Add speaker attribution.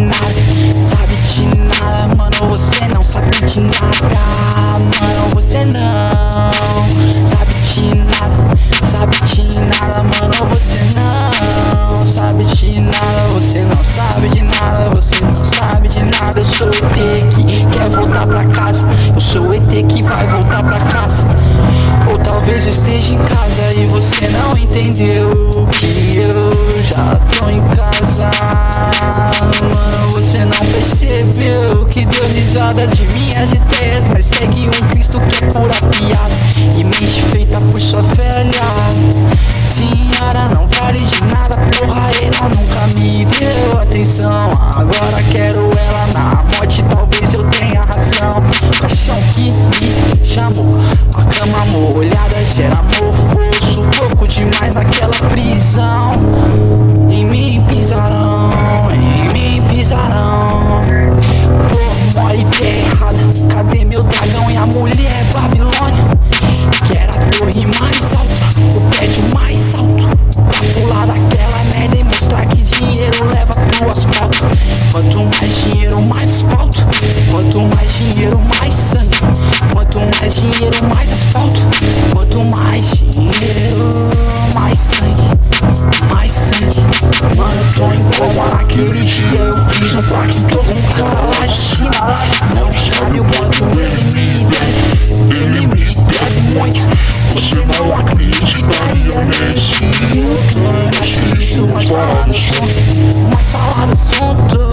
Speaker 1: nada, sabe de nada, mano. Você não sabe de nada, mano. Você não sabe de nada, sabe de nada, mano. Você não sabe de nada, você não sabe de nada, você não sabe de nada. Eu sou o ET que quer voltar pra casa, eu sou o ET que vai voltar pra casa. Ou talvez esteja em casa e você não entendeu que eu já tô em casa. Risada de minhas ideias. Mas segue um Cristo que é pura piada e mente feita por sua velha. Senhora, não vale de nada, porra, ela nunca me deu atenção. Agora quero ela na morte, talvez eu tenha Quanto mais dinheiro, mais asfalto. Quanto mais dinheiro, mais sangue. Quanto mais dinheiro, mais asfalto. Quanto mais dinheiro, mais sangue. Mais sangue. Mano, eu tô em coma naquele dia. Eu fiz um pacto com um cara lá de cima. Não sabe o quanto ele me deve. Ele me deve muito. Você não acredita, honesto. Eu tô mais feliz, mais falado assunto. Mais falado assunto.